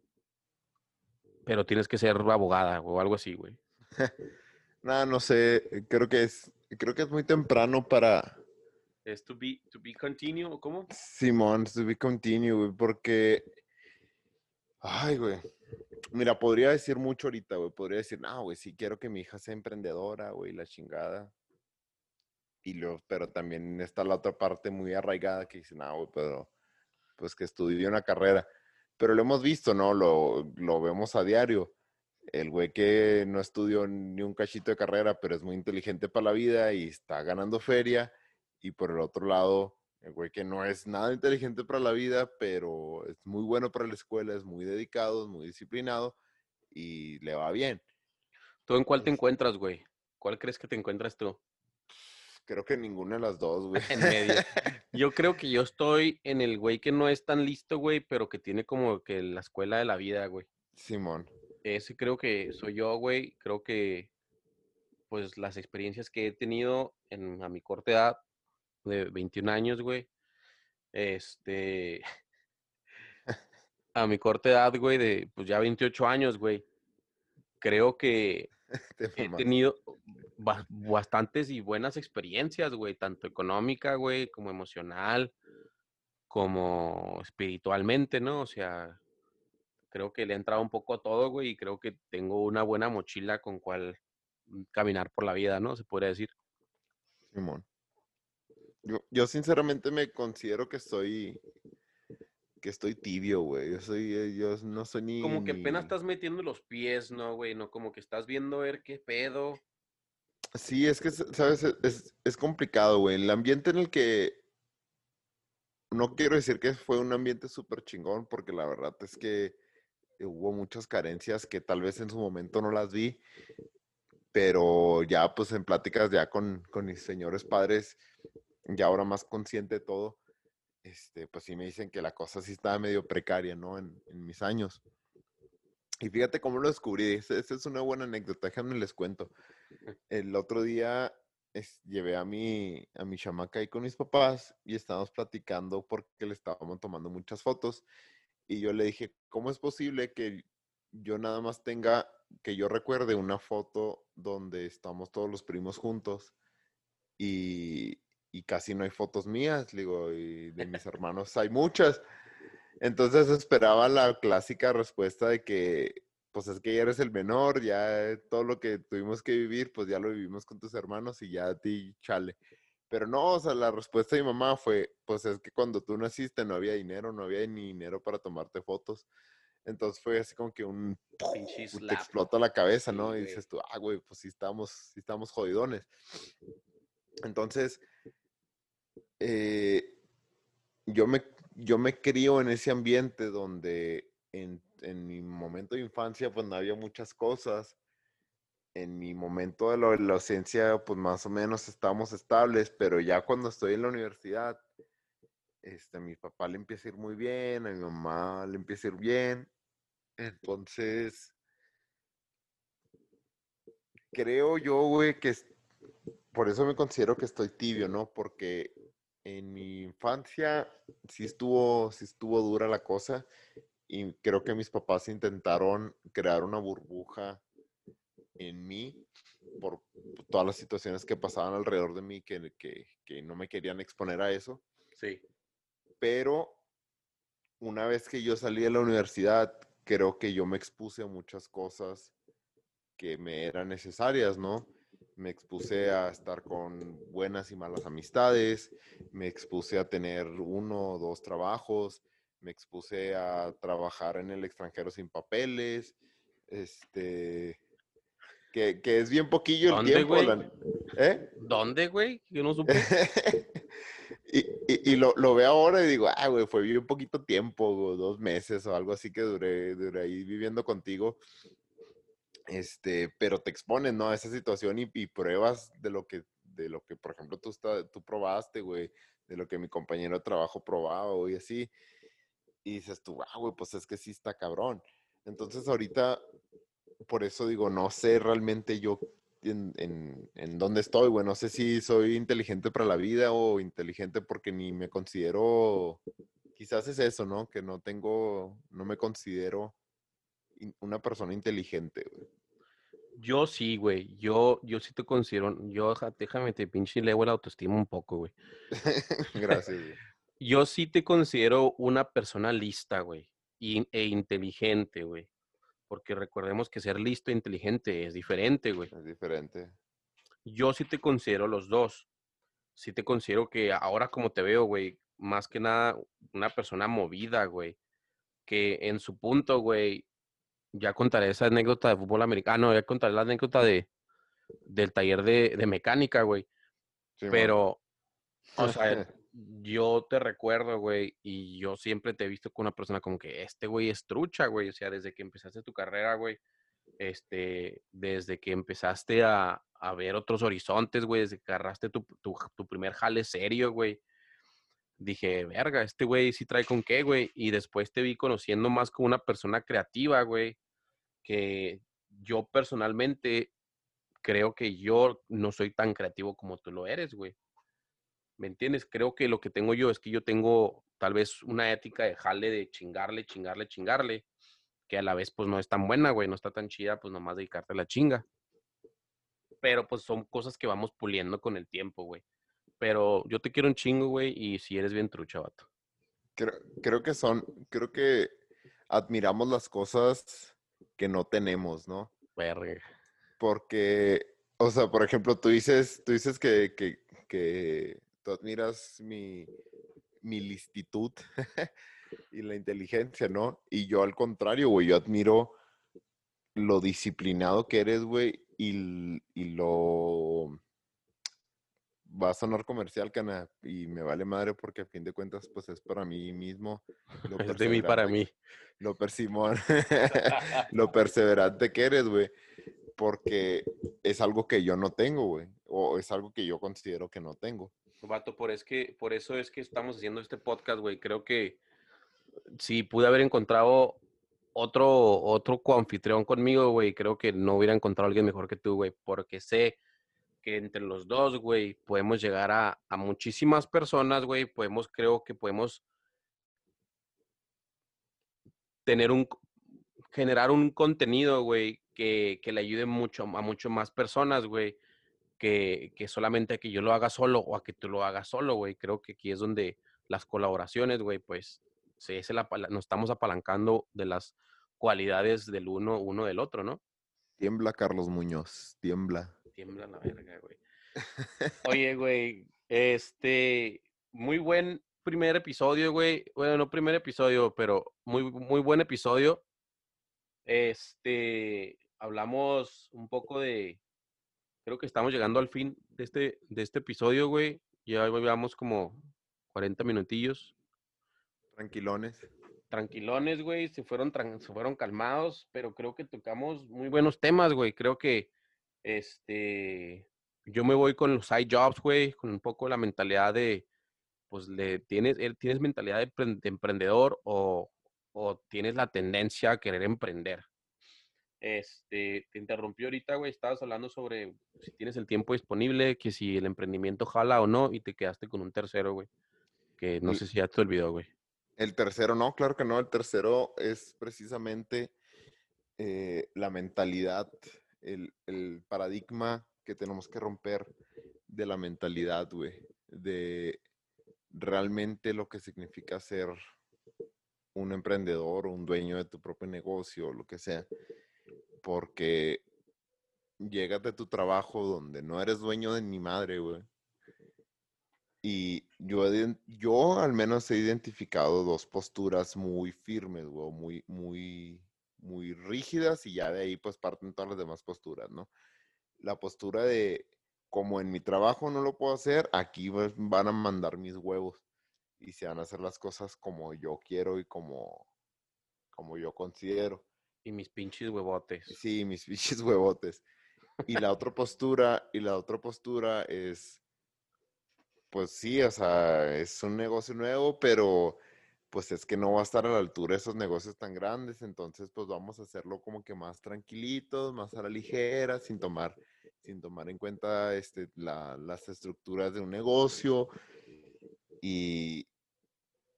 pero tienes que ser abogada o algo así, güey. (laughs) Nada, no sé. Creo que es. Creo que es muy temprano para. ¿Es to be, to be continue o cómo? Simón, to be continue, güey, porque. Ay, güey. Mira, podría decir mucho ahorita, güey. Podría decir, no, güey, sí quiero que mi hija sea emprendedora, güey, la chingada. Y pero también está la otra parte muy arraigada que dice, no, güey, pero pues que estudie una carrera. Pero lo hemos visto, ¿no? Lo, lo vemos a diario. El güey que no estudió ni un cachito de carrera, pero es muy inteligente para la vida y está ganando feria. Y por el otro lado, el güey que no es nada inteligente para la vida, pero es muy bueno para la escuela, es muy dedicado, es muy disciplinado y le va bien. ¿Tú en cuál te Es- encuentras, güey? ¿Cuál crees que te encuentras tú? Creo que ninguna de las dos, güey. En medio. Yo creo que yo estoy en el güey que no es tan listo, güey, pero que tiene como que la escuela de la vida, güey. Simón. Ese creo que soy yo, güey. Creo que, pues, las experiencias que he tenido en, a mi corta edad, de 21 años, güey, este, (laughs) a mi corta edad, güey, de, pues, ya 28 años, güey, creo que (laughs) he tenido ba- bastantes y buenas experiencias, güey, tanto económica, güey, como emocional, como espiritualmente, ¿no? O sea, creo que le he entrado un poco a todo, güey, y creo que tengo una buena mochila con cual mm, caminar por la vida, ¿no? Se podría decir. Simón. Yo, yo sinceramente me considero que estoy que estoy tibio, güey. Yo soy, eh, yo no soy ni. Como que apenas ni- estás metiendo los pies, ¿no, güey? No, como que estás viendo a ver qué pedo. Sí, es que, sabes, E- es, es complicado, güey. El ambiente en el que no quiero decir que fue un ambiente súper chingón, porque la verdad es que hubo muchas carencias que tal vez en su momento no las vi, pero ya pues en pláticas ya con, con mis señores padres, ya ahora más consciente de todo, este, pues sí me dicen que la cosa sí estaba medio precaria, ¿no? En, en mis años. Y fíjate cómo lo descubrí. Esa es una buena anécdota, déjame les cuento. El otro día llevé a mi, a mi chamaca ahí con mis papás y estábamos platicando porque le estábamos tomando muchas fotos. Y yo le dije, ¿cómo es posible que yo nada más tenga, que yo recuerde una foto donde estamos todos los primos juntos y, y casi no hay fotos mías? Digo, y de mis (laughs) hermanos hay muchas. Entonces esperaba la clásica respuesta de que, pues es que ya eres el menor, ya todo lo que tuvimos que vivir, pues ya lo vivimos con tus hermanos y ya a ti chale. Pero no, o sea, la respuesta de mi mamá fue, pues es que cuando tú naciste no había dinero, no había ni dinero para tomarte fotos. Entonces fue así como que un... Te explota la cabeza, ¿no? y dices tú, ah, güey, pues sí estamos, sí estamos jodidones. Entonces, eh, yo me yo me crío en ese ambiente donde en, mi momento de infancia pues no había muchas cosas. En mi momento de la adolescencia pues más o menos estábamos estables, pero ya cuando estoy en la universidad, este, a mi papá le empieza a ir muy bien, a mi mamá le empieza a ir bien. Entonces, creo yo, güey, que por eso me considero que estoy tibio, ¿no? Porque en mi infancia sí estuvo, sí estuvo dura la cosa y creo que mis papás intentaron crear una burbuja en mí por todas las situaciones que pasaban alrededor de mí que, que, no me querían exponer a eso. Sí. Pero una vez que yo salí de la universidad, creo que yo me expuse a muchas cosas que me eran necesarias, ¿no? Me expuse a estar con buenas y malas amistades, me expuse a tener uno o dos trabajos, me expuse a trabajar en el extranjero sin papeles, este, que, es bien poquillo el tiempo. ¿Eh? ¿Dónde, güey? Yo no supe. (laughs) y, lo, lo, veo ahora y digo, ah, güey, fue bien poquito tiempo, dos meses o algo así que duré, duré ahí viviendo contigo. Este, pero te expones, ¿no? A esa situación y, pruebas de lo que, de lo que, por ejemplo, tú, está, tú probaste, güey, de lo que mi compañero de trabajo probaba, y así. Y dices tú, ah, güey, pues es que sí está cabrón. Entonces ahorita, por eso digo, no sé realmente yo en, en, en, dónde estoy, güey. No sé si soy inteligente para la vida o inteligente porque ni me considero, quizás es eso, ¿no? Que no tengo, no me considero una persona inteligente, güey. Yo sí, güey. Yo, yo sí te considero. Yo, déjame te pinche le la autoestima un poco, güey. (laughs) Gracias, güey. (laughs) Yo sí te considero una persona lista, güey. e inteligente, güey. Porque recordemos que ser listo e inteligente es diferente, güey. Es diferente. Yo sí te considero los dos. Sí te considero que ahora como te veo, güey, más que nada una persona movida, güey. Que en su punto, güey, ya contaré esa anécdota de fútbol americano, ya contaré la anécdota de, del taller de, mecánica, güey. Pero, o sea, (laughs) yo te recuerdo, güey, y yo siempre te he visto con una persona como que este güey es trucha, güey. O sea, desde que empezaste tu carrera, güey, este, desde que empezaste a, ver otros horizontes, güey, desde que agarraste tu, tu primer jale serio, güey dije, verga, este güey sí trae con qué, güey. Y después te vi conociendo más como una persona creativa, güey, que yo personalmente creo que yo no soy tan creativo como tú lo eres, güey. ¿Me entiendes? Creo que lo que tengo yo es que yo tengo tal vez una ética de jale, de chingarle, chingarle, chingarle, que a la vez pues no es tan buena, güey, no está tan chida, pues nomás dedicarte a la chinga. Pero pues son cosas que vamos puliendo con el tiempo, güey. Pero yo te quiero un chingo, güey, y si eres bien trucha, vato. Creo, creo que son, creo que admiramos las cosas que no tenemos, ¿no? Verga. Porque, o sea, por ejemplo, tú dices, tú dices que, que, que tú admiras mi, mi listitud (laughs) y la inteligencia, ¿no? Y yo al contrario, güey, yo admiro lo disciplinado que eres, güey, y, y, lo, va a sonar comercial, cana, y me vale madre porque a fin de cuentas, pues es para mí mismo. Lo (laughs) es de mí para mí. (laughs) Lo, persimón, (laughs) lo perseverante que eres, güey. Porque es algo que yo no tengo, güey. O es algo que yo considero que no tengo. Vato, por, es que, por eso es que estamos haciendo este podcast, güey. Creo que si pude haber encontrado otro, otro coanfitrión conmigo, güey, creo que no hubiera encontrado a alguien mejor que tú, güey, porque sé que entre los dos, güey, podemos llegar a, a muchísimas personas, güey, podemos, creo que podemos tener un, generar un contenido, güey, que, que, le ayude mucho a mucho más personas, güey, que, que, solamente que yo lo haga solo o a que tú lo hagas solo, güey. Creo que aquí es donde las colaboraciones, güey, pues sí, nos estamos apalancando de las cualidades del uno, uno del otro, ¿no? Tiembla, Carlos Muñoz, tiembla. Tiembla la verga, güey. Oye, güey, este, muy buen primer episodio, güey. Bueno, no primer episodio, pero muy, muy buen episodio. Este, hablamos un poco de, creo que estamos llegando al fin de este, de este episodio, güey. Ya llevamos como 40 minutillos. Tranquilones. Tranquilones, güey, se fueron, se fueron calmados, pero creo que tocamos muy buenos temas, güey. Creo que, este, yo me voy con los side jobs, güey, con un poco la mentalidad de, pues, le tienes, tienes mentalidad de, emprendedor o, o, tienes la tendencia a querer emprender. Este, te interrumpió ahorita, güey, estabas hablando sobre si tienes el tiempo disponible, que si el emprendimiento jala o no, y te quedaste con un tercero, güey, que no sé si ya te olvidó, güey. El tercero, no, claro que no. El tercero es precisamente eh, la mentalidad, el, paradigma que tenemos que romper de la mentalidad, güey. De realmente lo que significa ser un emprendedor o un dueño de tu propio negocio o lo que sea. Porque llegas de tu trabajo donde no eres dueño de ni madre, güey. Y yo, yo al menos he identificado dos posturas muy firmes, güey, muy, muy, muy rígidas y ya de ahí pues parten todas las demás posturas, ¿no? La postura de, como en mi trabajo no lo puedo hacer, aquí van a mandar mis huevos y se van a hacer las cosas como yo quiero y como, como yo considero. Y mis pinches huevotes. Sí, mis (laughs) pinches huevotes. Y la otra postura, y la otra postura es pues sí, o sea, es un negocio nuevo, pero pues es que no va a estar a la altura de esos negocios tan grandes, entonces pues vamos a hacerlo como que más tranquilitos, más a la ligera, sin tomar, sin tomar en cuenta este, las estructuras de un negocio y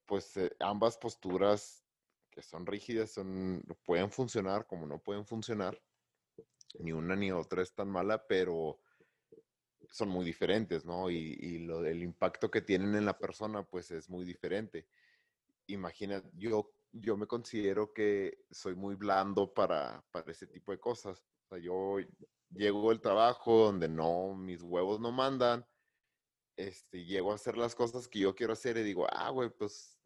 pues eh, ambas posturas que son rígidas son, pueden funcionar como no pueden funcionar, ni una ni otra es tan mala, pero son muy diferentes, ¿no? Y, lo, el impacto que tienen en la persona, pues es muy diferente. Imagina, yo, yo me considero que soy muy blando para, para ese tipo de cosas. O sea, yo llego al trabajo donde no, mis huevos no mandan, este, llego a hacer las cosas que yo quiero hacer y digo, ah, güey, pues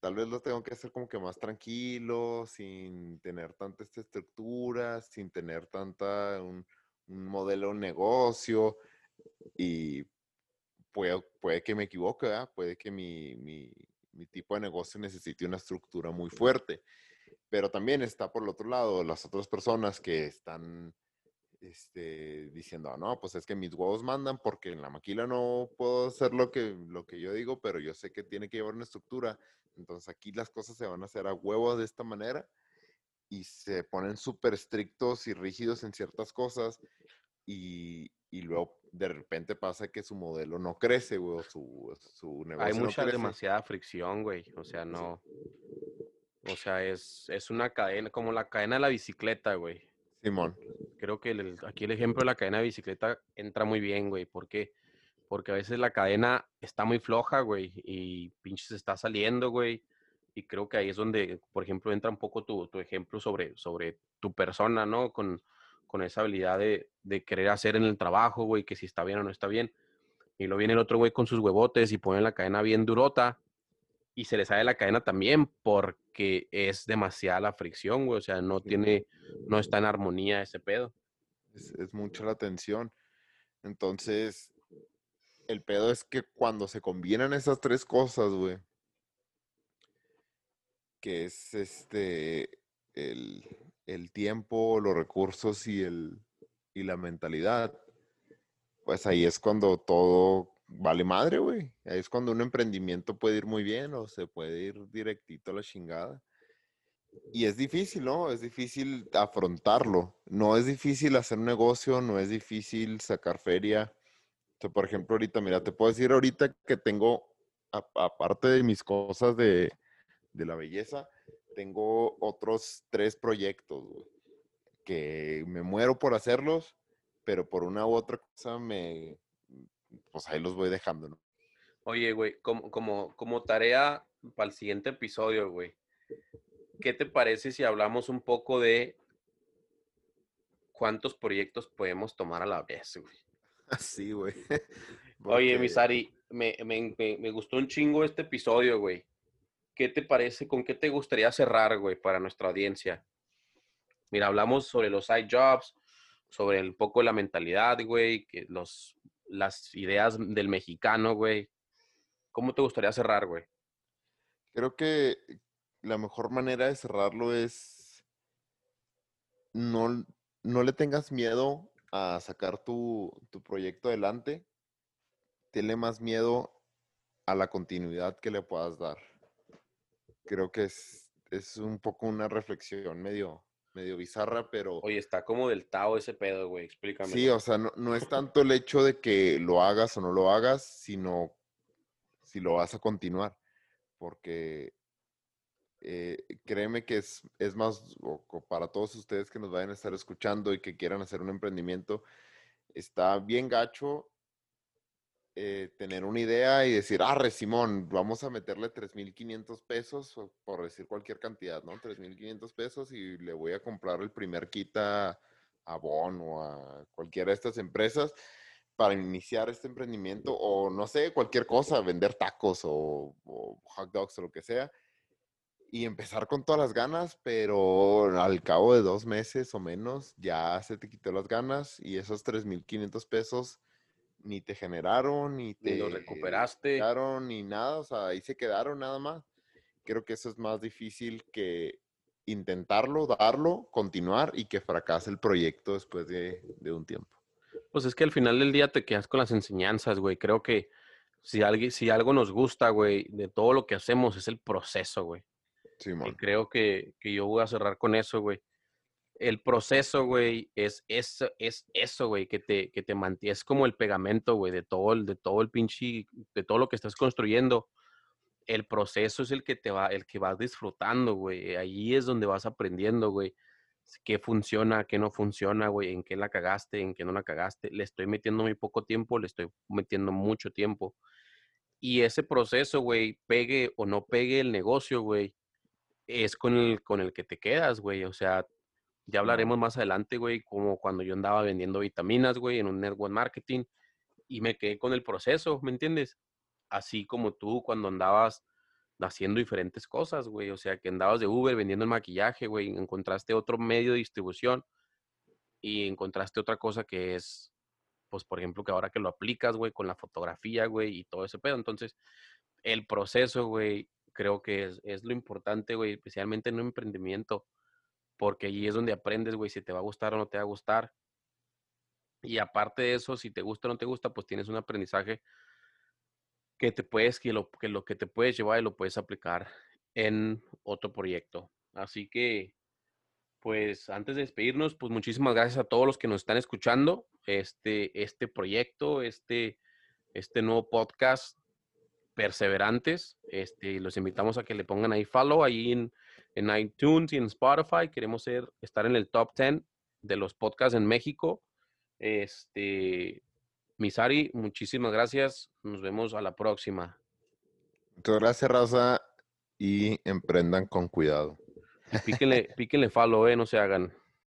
tal vez lo tengo que hacer como que más tranquilo, sin tener tanta estructura, sin tener tanta, un, un modelo de negocio y puede, puede que me equivoque, puede que mi, mi, mi, tipo de negocio necesite una estructura muy fuerte. Pero también está por el otro lado las otras personas que están este, diciendo, no, pues es que mis huevos mandan porque en la maquila no puedo hacer lo que, lo que yo digo, pero yo sé que tiene que llevar una estructura. Entonces aquí las cosas se van a hacer a huevos de esta manera y se ponen súper estrictos y rígidos en ciertas cosas y, y, luego de repente pasa que su modelo no crece, güey, o su, su negocio Hay mucha, demasiada fricción, güey, o sea, no, o sea, es, es una cadena, como la cadena de la bicicleta, güey. Simón. Creo que el, aquí el ejemplo de la cadena de bicicleta entra muy bien, güey, ¿por qué? Porque a veces la cadena está muy floja, güey, y pinches está saliendo, güey, y creo que ahí es donde, por ejemplo, entra un poco tu, tu ejemplo sobre, sobre tu persona, ¿no? Con, con esa habilidad de, de, querer hacer en el trabajo, güey, que si está bien o no está bien. Y lo viene el otro güey con sus huevotes y pone la cadena bien durota y se le sale la cadena también porque es demasiada la fricción, güey. O sea, no tiene, no está en armonía ese pedo. Es, es mucha la tensión. Entonces, el pedo es que cuando se combinan esas tres cosas, güey, que es este, el, el tiempo, los recursos y, el, y la mentalidad, pues ahí es cuando todo vale madre, güey. Ahí es cuando un emprendimiento puede ir muy bien o se puede ir directito a la chingada. Y es difícil, ¿no? Es difícil afrontarlo. No es difícil hacer un negocio, no es difícil sacar feria. por ejemplo, ahorita, mira, te puedo decir ahorita que tengo, aparte de mis cosas de, de la belleza, tengo otros tres proyectos, güey, que me muero por hacerlos, pero por una u otra cosa me, pues ahí los voy dejando, ¿no? Oye, güey, como, como, como tarea para el siguiente episodio, güey, ¿qué te parece si hablamos un poco de cuántos proyectos podemos tomar a la vez, güey? (laughs) Sí, güey. Oye, Misari, me, me, me, gustó un chingo este episodio, güey. ¿Qué te parece? ¿Con qué te gustaría cerrar, güey, para nuestra audiencia? Mira, hablamos sobre los side jobs, sobre un poco la mentalidad, güey, que los, las ideas del mexicano, güey. ¿Cómo te gustaría cerrar, güey? Creo que la mejor manera de cerrarlo es no, no le tengas miedo a sacar tu, tu proyecto adelante. Tiene más miedo a la continuidad que le puedas dar. Creo que es, es un poco una reflexión medio, medio bizarra, pero... Oye, está como del Tao ese pedo, güey, explícame. Sí, o sea, no, no, es (laughs) tanto el hecho de que lo hagas o no lo hagas, sino si lo vas a continuar, porque eh, créeme que es, es más, para todos ustedes que nos vayan a estar escuchando y que quieran hacer un emprendimiento, está bien gacho eh, tener una idea y decir, ah, Simón, vamos a meterle 3.500 pesos, por decir cualquier cantidad, ¿no? 3.500 pesos y le voy a comprar el primer kit a, Bon o a cualquiera de estas empresas para iniciar este emprendimiento o no sé, cualquier cosa, vender tacos o, o hot dogs o lo que sea y empezar con todas las ganas, pero al cabo de dos meses o menos ya se te quitó las ganas y esos 3.500 pesos ni te generaron, ni te... Ni recuperaste. Ni nada, o sea, ahí se quedaron nada más. Creo que eso es más difícil que intentarlo, darlo, continuar y que fracase el proyecto después de, un tiempo. Pues es que al final del día te quedas con las enseñanzas, güey. Creo que si, alguien, si algo nos gusta, güey, de todo lo que hacemos es el proceso, güey. Sí, y creo que, que yo voy a cerrar con eso, güey el proceso, güey, es, es, es eso, güey, que te, que te mantiene, es como el pegamento, güey, de todo el, de todo el pinche, de todo lo que estás construyendo. El proceso es el que te va, el que vas disfrutando, güey. Ahí es donde vas aprendiendo, güey. Qué funciona, qué no funciona, güey, en qué la cagaste, en qué no la cagaste. Le estoy metiendo muy poco tiempo, le estoy metiendo mucho tiempo. Y ese proceso, güey, pegue o no pegue el negocio, güey, es con el, con el que te quedas, güey. O sea, ya hablaremos más adelante, güey, como cuando yo andaba vendiendo vitaminas, güey, en un network marketing y me quedé con el proceso, ¿me entiendes? Así como tú cuando andabas haciendo diferentes cosas, güey, o sea, que andabas de Uber vendiendo el maquillaje, güey, encontraste otro medio de distribución y encontraste otra cosa que es, pues, por ejemplo, que ahora que lo aplicas, güey, con la fotografía, güey, y todo ese pedo. Entonces, el proceso, güey, creo que es, lo importante, güey, especialmente en un emprendimiento porque allí es donde aprendes, güey, si te va a gustar o no te va a gustar. Y aparte de eso, si te gusta o no te gusta, pues tienes un aprendizaje que te puedes, que lo que, lo que te puedes llevar y lo puedes aplicar en otro proyecto. Así que, pues antes de despedirnos, pues muchísimas gracias a todos los que nos están escuchando. Este, este proyecto, este, este nuevo podcast, Perseverantes. Este, los invitamos a que le pongan ahí follow ahí en, en iTunes y en Spotify. Queremos ser, estar en el top 10 de los podcasts en México. Este, Misari, muchísimas gracias. Nos vemos a la próxima. Muchas gracias, Raza, y emprendan con cuidado. píquenle, píquenle follow, eh, no se hagan.